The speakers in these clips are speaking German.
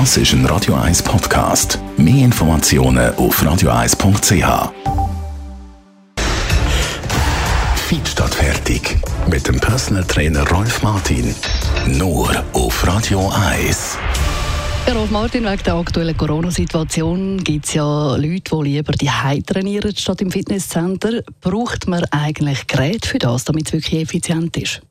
Das ist ein Radio 1 Podcast. Mehr Informationen auf radio1.ch. Fit statt fertig. Mit dem Personal Trainer Rolf Martin. Nur auf Radio 1. Ja, Rolf Martin, wegen der aktuellen Corona-Situation gibt es ja Leute, die lieber die trainieren statt im Fitnesscenter. Braucht man eigentlich Geräte für das, damit es wirklich effizient ist?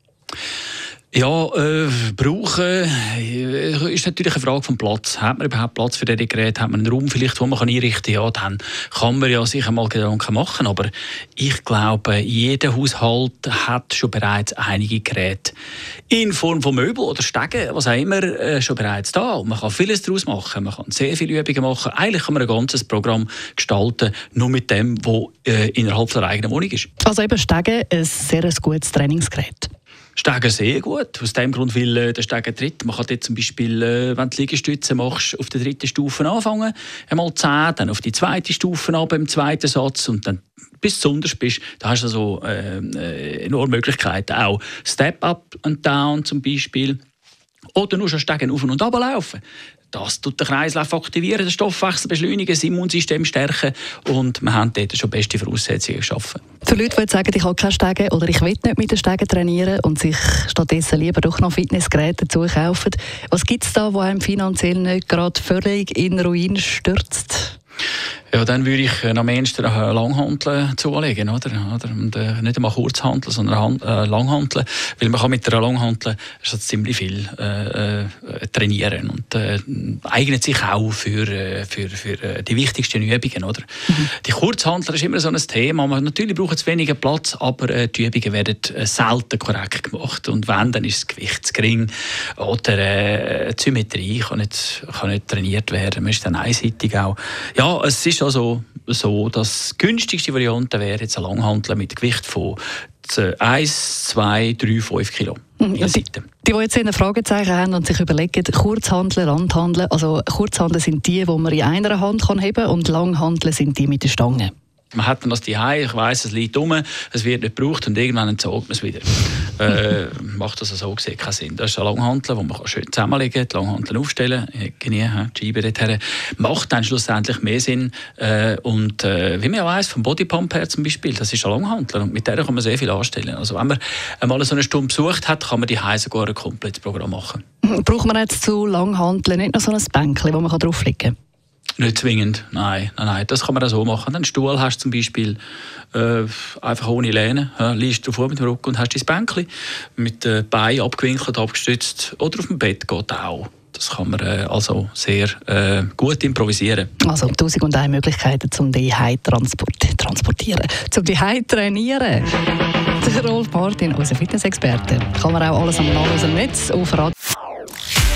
Ja, äh, brauchen äh, ist natürlich eine Frage vom Platz. Hat man überhaupt Platz für diese Geräte? Hat man einen Raum vielleicht, wo man kann einrichten kann? Ja, dann kann man ja sich einmal Gedanken machen. Aber ich glaube, jeder Haushalt hat schon bereits einige Geräte in Form von Möbel oder Stegen, was auch immer, äh, schon bereits da. Und man kann vieles daraus machen. Man kann sehr viele Übungen machen. Eigentlich kann man ein ganzes Programm gestalten, nur mit dem, was äh, innerhalb der eigenen Wohnung ist. Also eben Stegen, ein sehr gutes Trainingsgerät. Steigen sehr gut. Aus dem Grund, weil äh, der Steigen tritt. Man kann dort zum Beispiel, äh, wenn du Liegestütze machst, auf der dritten Stufe anfangen. Einmal 10, dann auf die zweite Stufe ab im zweiten Satz und dann bis du unterst bist, da hast du also äh, enorme Möglichkeiten. Auch Step-Up und Down zum Beispiel. Oder nur schon Steigen auf und ab laufen. Das tut den Kreislauf aktivieren, den Stoffwechsel beschleunigen, das Immunsystem stärken und wir haben dort schon beste Voraussetzungen geschaffen. Für Leute, die sagen, ich habe keine Stege oder ich will nicht mit den Stegen trainieren und sich stattdessen lieber doch noch Fitnessgeräte dazu kaufen, was gibt es da, wo einem finanziell nicht gerade völlig in Ruin stürzt? Ja, dann würde ich am ehesten Langhanteln zulegen, oder? Und, äh, nicht einmal Kurzhanteln, sondern Hand, äh, Langhanteln, weil man kann mit einer Langhantel schon ziemlich viel äh, äh, trainieren und äh, eignet sich auch für, äh, für, für äh, die wichtigsten Übungen, oder? Mhm. Die Kurzhanteln ist immer so ein Thema. Man, natürlich braucht es weniger Platz, aber äh, die Übungen werden äh, selten korrekt gemacht und wenn, dann ist das Gewicht zu gering oder äh, die Symmetrie kann nicht, kann nicht trainiert werden. Man ist dann einseitig auch. Ja, es ist also so, dass die günstigste Variante wäre jetzt ein Langhantel mit Gewicht von 1, 2, 3, 5 Kilo. Die, die, die jetzt ein Fragezeichen haben und sich überlegen, Kurzhandeln, Landhandeln. Also Kurzhandeln sind die, die man in einer Hand kann heben kann und Langhandeln sind die mit der Stange. Man hat dann das die ich weiß, es liegt rum, es wird nicht gebraucht und irgendwann entsorgt man es wieder äh, macht das so gesehen keinen Sinn. Das ist ein Langhantel, wo man schön zusammenlegen kann, die Langhantel aufstellen, Knie, die Scheibe dorthin. Macht dann schlussendlich mehr Sinn. Äh, und äh, wie man ja weiss, vom Bodypump her zum Beispiel, das ist ein Langhantel und mit der kann man sehr viel anstellen. Also wenn man einmal so eine Stunde besucht hat, kann man die Heise sogar ein komplettes Programm machen. Braucht man jetzt zu Langhanteln nicht noch so ein Bänkchen, wo man drauflegen kann? Nicht zwingend, nein, nein, nein. Das kann man auch so machen. Wenn du einen Stuhl hast zum Beispiel, äh, einfach ohne Lehne, ja, liegst du vor mit dem Rücken und hast dein Bänkchen mit den Beinen abgewinkelt, abgestützt oder auf dem Bett geht auch. Das kann man äh, also sehr äh, gut improvisieren. Also 1001 Möglichkeiten, um die Heim transport transportieren, um die Heim trainieren. Rolf Martin, unser Fitnessexperte. Kann man auch alles am Netz auf Radio